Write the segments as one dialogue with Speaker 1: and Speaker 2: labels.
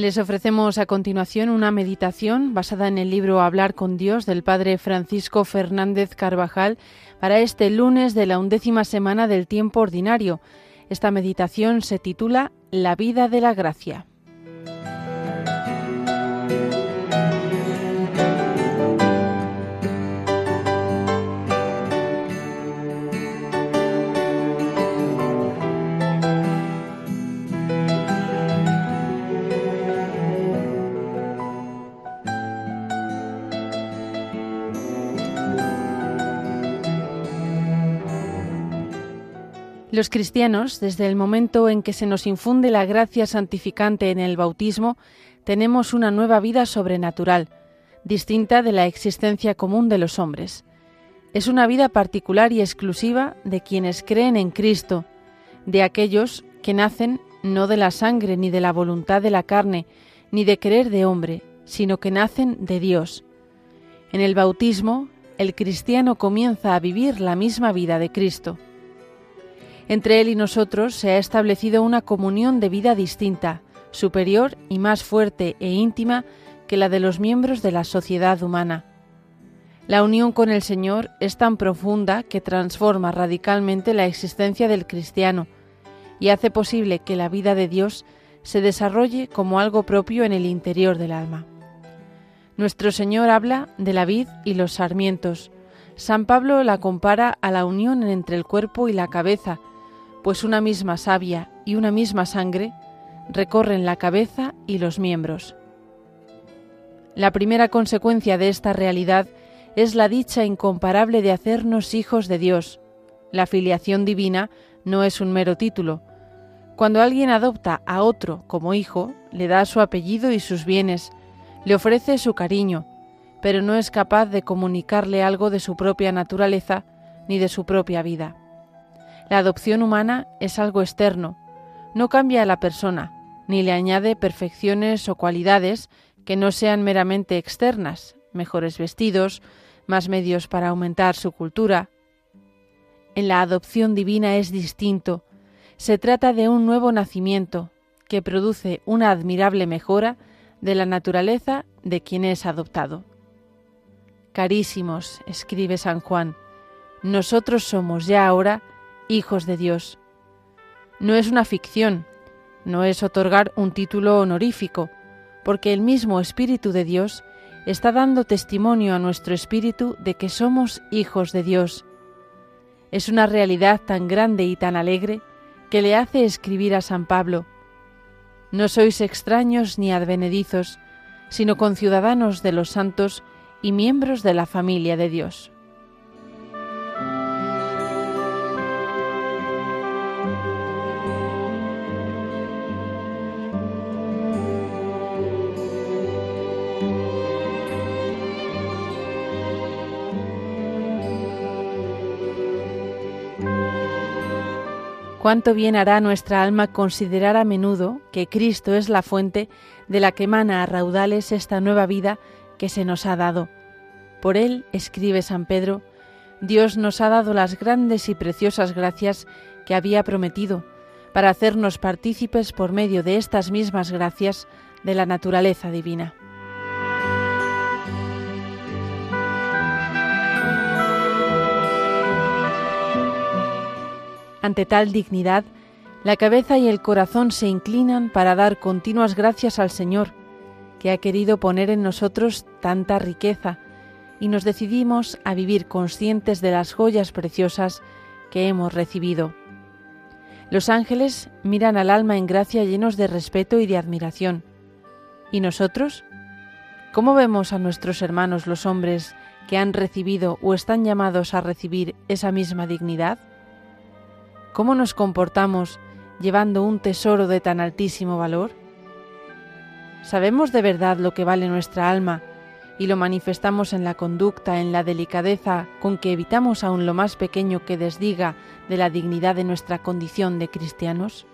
Speaker 1: Les ofrecemos a continuación una meditación basada en el libro Hablar con Dios del Padre Francisco Fernández Carvajal para este lunes de la undécima semana del tiempo ordinario. Esta meditación se titula La vida de la gracia. Los cristianos, desde el momento en que se nos infunde la gracia santificante en el bautismo, tenemos una nueva vida sobrenatural, distinta de la existencia común de los hombres. Es una vida particular y exclusiva de quienes creen en Cristo, de aquellos que nacen no de la sangre ni de la voluntad de la carne, ni de querer de hombre, sino que nacen de Dios. En el bautismo, el cristiano comienza a vivir la misma vida de Cristo. Entre Él y nosotros se ha establecido una comunión de vida distinta, superior y más fuerte e íntima que la de los miembros de la sociedad humana. La unión con el Señor es tan profunda que transforma radicalmente la existencia del cristiano y hace posible que la vida de Dios se desarrolle como algo propio en el interior del alma. Nuestro Señor habla de la vid y los sarmientos. San Pablo la compara a la unión entre el cuerpo y la cabeza, pues una misma savia y una misma sangre recorren la cabeza y los miembros. La primera consecuencia de esta realidad es la dicha incomparable de hacernos hijos de Dios. La filiación divina no es un mero título. Cuando alguien adopta a otro como hijo, le da su apellido y sus bienes, le ofrece su cariño, pero no es capaz de comunicarle algo de su propia naturaleza ni de su propia vida. La adopción humana es algo externo, no cambia a la persona, ni le añade perfecciones o cualidades que no sean meramente externas, mejores vestidos, más medios para aumentar su cultura. En la adopción divina es distinto. Se trata de un nuevo nacimiento que produce una admirable mejora de la naturaleza de quien es adoptado. Carísimos, escribe San Juan, nosotros somos ya ahora hijos de Dios. No es una ficción, no es otorgar un título honorífico, porque el mismo Espíritu de Dios está dando testimonio a nuestro espíritu de que somos hijos de Dios. Es una realidad tan grande y tan alegre que le hace escribir a San Pablo, No sois extraños ni advenedizos, sino conciudadanos de los santos y miembros de la familia de Dios. Cuánto bien hará nuestra alma considerar a menudo que Cristo es la fuente de la que emana a raudales esta nueva vida que se nos ha dado. Por él, escribe San Pedro, Dios nos ha dado las grandes y preciosas gracias que había prometido, para hacernos partícipes por medio de estas mismas gracias de la naturaleza divina. Ante tal dignidad, la cabeza y el corazón se inclinan para dar continuas gracias al Señor, que ha querido poner en nosotros tanta riqueza, y nos decidimos a vivir conscientes de las joyas preciosas que hemos recibido. Los ángeles miran al alma en gracia llenos de respeto y de admiración. ¿Y nosotros? ¿Cómo vemos a nuestros hermanos los hombres que han recibido o están llamados a recibir esa misma dignidad? ¿Cómo nos comportamos llevando un tesoro de tan altísimo valor? ¿Sabemos de verdad lo que vale nuestra alma y lo manifestamos en la conducta, en la delicadeza con que evitamos aún lo más pequeño que desdiga de la dignidad de nuestra condición de cristianos?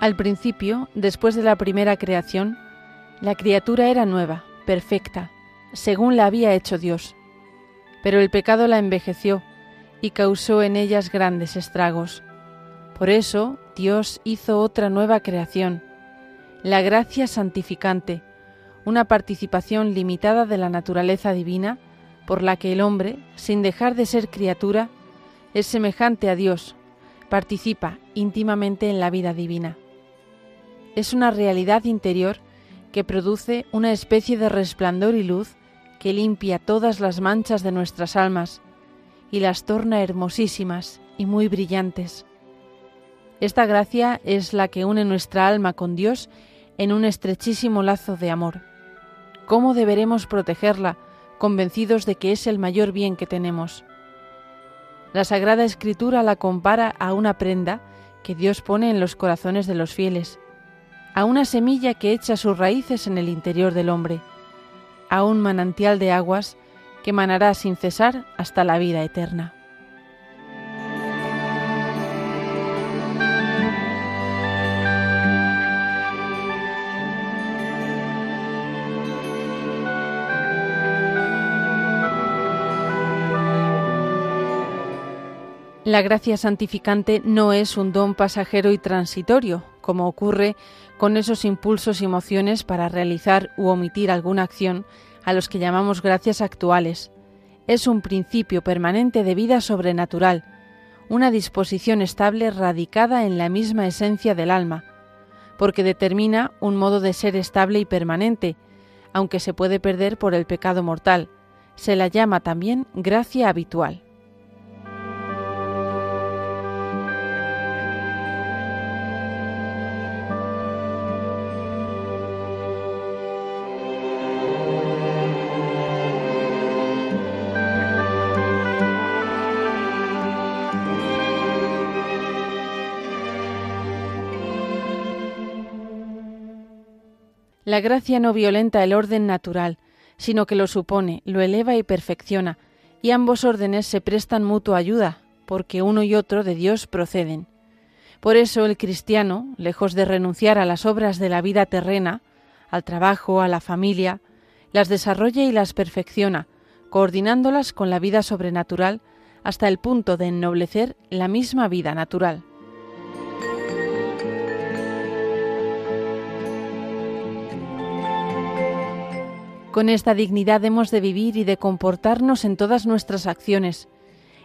Speaker 1: Al principio, después de la primera creación, la criatura era nueva, perfecta, según la había hecho Dios. Pero el pecado la envejeció y causó en ellas grandes estragos. Por eso Dios hizo otra nueva creación, la gracia santificante, una participación limitada de la naturaleza divina por la que el hombre, sin dejar de ser criatura, es semejante a Dios, participa íntimamente en la vida divina. Es una realidad interior que produce una especie de resplandor y luz que limpia todas las manchas de nuestras almas y las torna hermosísimas y muy brillantes. Esta gracia es la que une nuestra alma con Dios en un estrechísimo lazo de amor. ¿Cómo deberemos protegerla, convencidos de que es el mayor bien que tenemos? La Sagrada Escritura la compara a una prenda que Dios pone en los corazones de los fieles, a una semilla que echa sus raíces en el interior del hombre, a un manantial de aguas que manará sin cesar hasta la vida eterna. La gracia santificante no es un don pasajero y transitorio, como ocurre con esos impulsos y emociones para realizar u omitir alguna acción a los que llamamos gracias actuales. Es un principio permanente de vida sobrenatural, una disposición estable radicada en la misma esencia del alma, porque determina un modo de ser estable y permanente, aunque se puede perder por el pecado mortal. Se la llama también gracia habitual. Gracia no violenta el orden natural, sino que lo supone, lo eleva y perfecciona, y ambos órdenes se prestan mutua ayuda, porque uno y otro de Dios proceden. Por eso el cristiano, lejos de renunciar a las obras de la vida terrena, al trabajo, a la familia, las desarrolla y las perfecciona, coordinándolas con la vida sobrenatural hasta el punto de ennoblecer la misma vida natural. Con esta dignidad hemos de vivir y de comportarnos en todas nuestras acciones.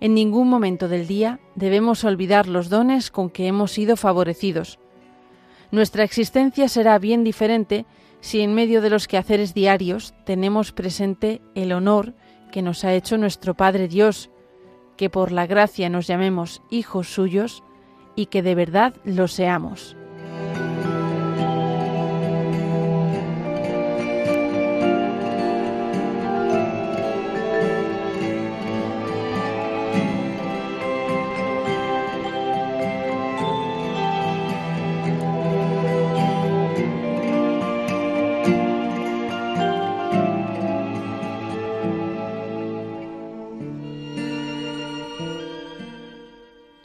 Speaker 1: En ningún momento del día debemos olvidar los dones con que hemos sido favorecidos. Nuestra existencia será bien diferente si en medio de los quehaceres diarios tenemos presente el honor que nos ha hecho nuestro Padre Dios, que por la gracia nos llamemos hijos suyos y que de verdad lo seamos.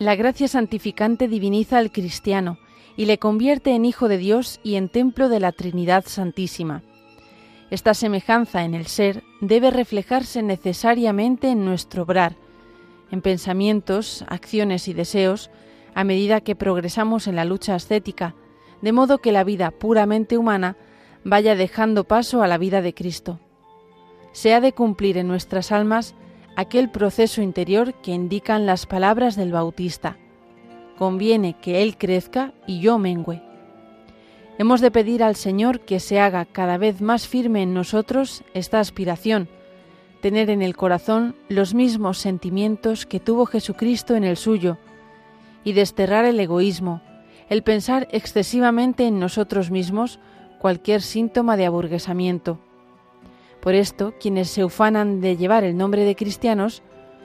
Speaker 1: La gracia santificante diviniza al cristiano y le convierte en hijo de Dios y en templo de la Trinidad Santísima. Esta semejanza en el ser debe reflejarse necesariamente en nuestro obrar, en pensamientos, acciones y deseos, a medida que progresamos en la lucha ascética, de modo que la vida puramente humana vaya dejando paso a la vida de Cristo. Se ha de cumplir en nuestras almas aquel proceso interior que indican las palabras del Bautista. Conviene que Él crezca y yo mengüe. Hemos de pedir al Señor que se haga cada vez más firme en nosotros esta aspiración, tener en el corazón los mismos sentimientos que tuvo Jesucristo en el suyo, y desterrar el egoísmo, el pensar excesivamente en nosotros mismos cualquier síntoma de aburguesamiento. Por esto, quienes se ufanan de llevar el nombre de cristianos,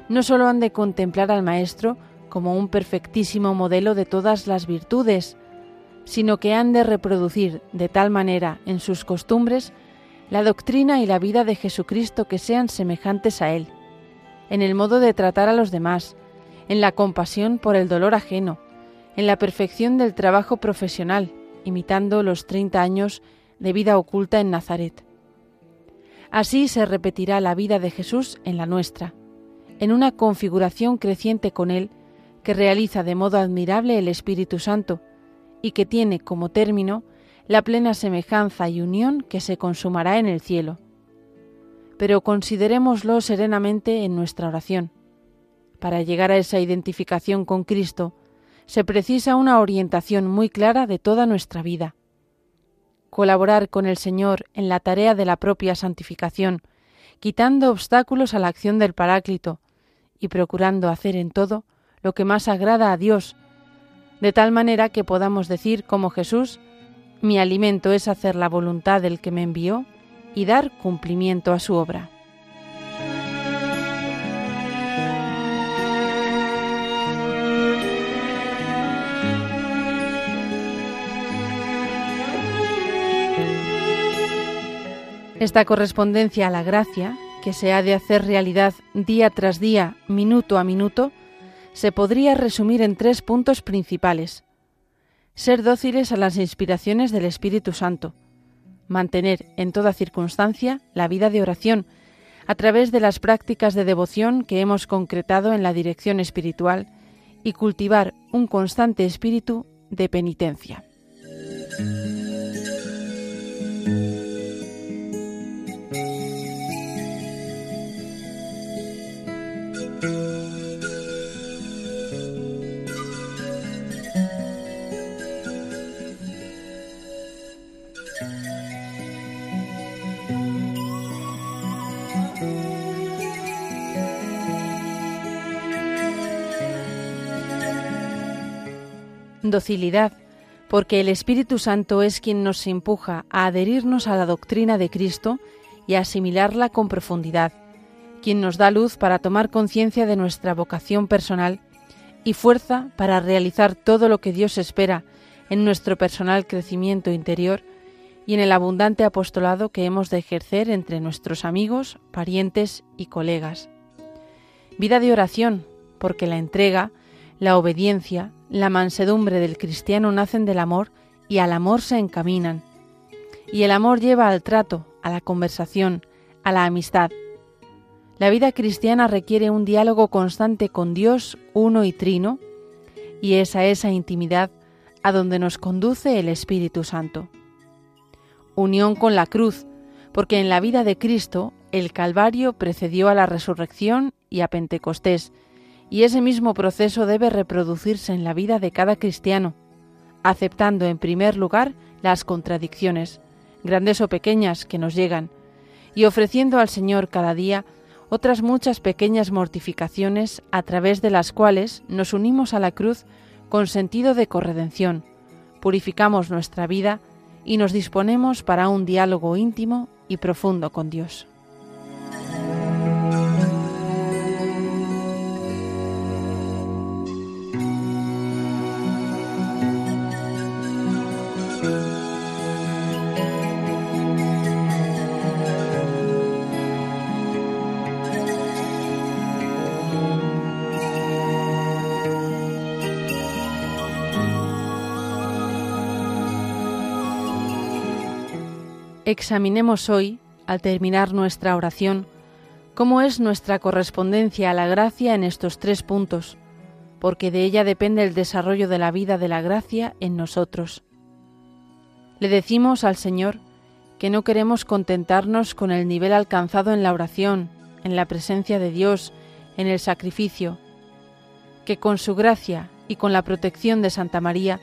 Speaker 1: no solo han de contemplar al Maestro como un perfectísimo modelo de todas las virtudes, sino que han de reproducir de tal manera en sus costumbres la doctrina y la vida de Jesucristo que sean semejantes a Él, en el modo de tratar a los demás, en la compasión por el dolor ajeno, en la perfección del trabajo profesional, imitando los 30 años de vida oculta en Nazaret. Así se repetirá la vida de Jesús en la nuestra, en una configuración creciente con Él que realiza de modo admirable el Espíritu Santo y que tiene como término la plena semejanza y unión que se consumará en el cielo. Pero considerémoslo serenamente en nuestra oración. Para llegar a esa identificación con Cristo, se precisa una orientación muy clara de toda nuestra vida. Colaborar con el Señor en la tarea de la propia santificación, quitando obstáculos a la acción del Paráclito y procurando hacer en todo lo que más agrada a Dios, de tal manera que podamos decir como Jesús, mi alimento es hacer la voluntad del que me envió y dar cumplimiento a su obra. Esta correspondencia a la gracia, que se ha de hacer realidad día tras día, minuto a minuto, se podría resumir en tres puntos principales. Ser dóciles a las inspiraciones del Espíritu Santo, mantener en toda circunstancia la vida de oración, a través de las prácticas de devoción que hemos concretado en la dirección espiritual, y cultivar un constante espíritu de penitencia. Docilidad, porque el Espíritu Santo es quien nos empuja a adherirnos a la doctrina de Cristo y a asimilarla con profundidad, quien nos da luz para tomar conciencia de nuestra vocación personal y fuerza para realizar todo lo que Dios espera en nuestro personal crecimiento interior y en el abundante apostolado que hemos de ejercer entre nuestros amigos, parientes y colegas. Vida de oración, porque la entrega, la obediencia, la mansedumbre del cristiano nacen del amor y al amor se encaminan. Y el amor lleva al trato, a la conversación, a la amistad. La vida cristiana requiere un diálogo constante con Dios uno y trino, y es a esa intimidad a donde nos conduce el Espíritu Santo. Unión con la cruz, porque en la vida de Cristo el Calvario precedió a la resurrección y a Pentecostés, y ese mismo proceso debe reproducirse en la vida de cada cristiano, aceptando en primer lugar las contradicciones, grandes o pequeñas, que nos llegan, y ofreciendo al Señor cada día otras muchas pequeñas mortificaciones a través de las cuales nos unimos a la cruz con sentido de corredención, purificamos nuestra vida y nos disponemos para un diálogo íntimo y profundo con Dios. Examinemos hoy, al terminar nuestra oración, cómo es nuestra correspondencia a la gracia en estos tres puntos, porque de ella depende el desarrollo de la vida de la gracia en nosotros. Le decimos al Señor que no queremos contentarnos con el nivel alcanzado en la oración, en la presencia de Dios, en el sacrificio, que con su gracia y con la protección de Santa María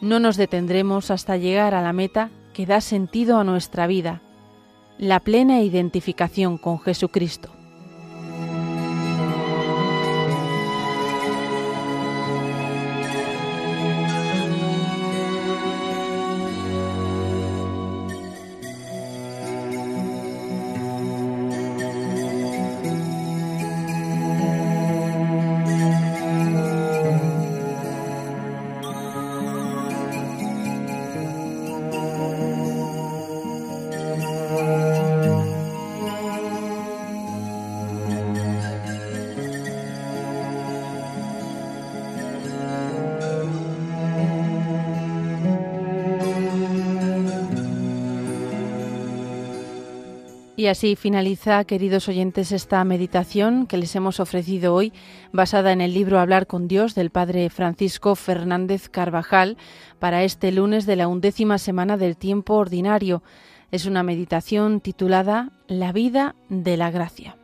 Speaker 1: no nos detendremos hasta llegar a la meta que da sentido a nuestra vida, la plena identificación con Jesucristo. Y así finaliza, queridos oyentes, esta meditación que les hemos ofrecido hoy, basada en el libro Hablar con Dios del Padre Francisco Fernández Carvajal, para este lunes de la undécima semana del tiempo ordinario. Es una meditación titulada La vida de la gracia.